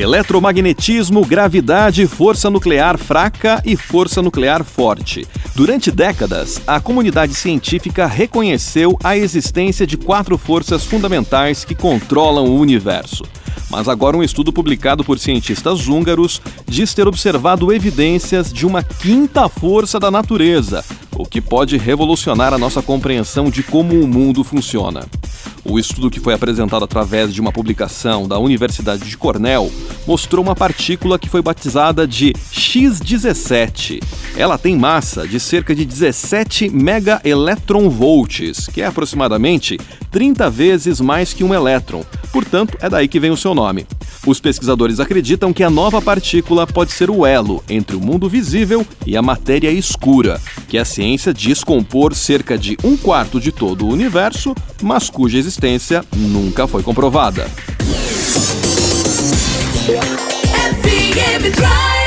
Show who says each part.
Speaker 1: Eletromagnetismo, gravidade, força nuclear fraca e força nuclear forte. Durante décadas, a comunidade científica reconheceu a existência de quatro forças fundamentais que controlam o universo. Mas agora um estudo publicado por cientistas húngaros diz ter observado evidências de uma quinta força da natureza, o que pode revolucionar a nossa compreensão de como o mundo funciona. O estudo que foi apresentado através de uma publicação da Universidade de Cornell mostrou uma partícula que foi batizada de X17. Ela tem massa de cerca de 17 megaelectronvolts, que é aproximadamente 30 vezes mais que um elétron. Portanto, é daí que vem o seu nome. Os pesquisadores acreditam que a nova partícula pode ser o elo entre o mundo visível e a matéria escura, que a ciência diz compor cerca de um quarto de todo o universo, mas cuja existência nunca foi comprovada.
Speaker 2: Drive.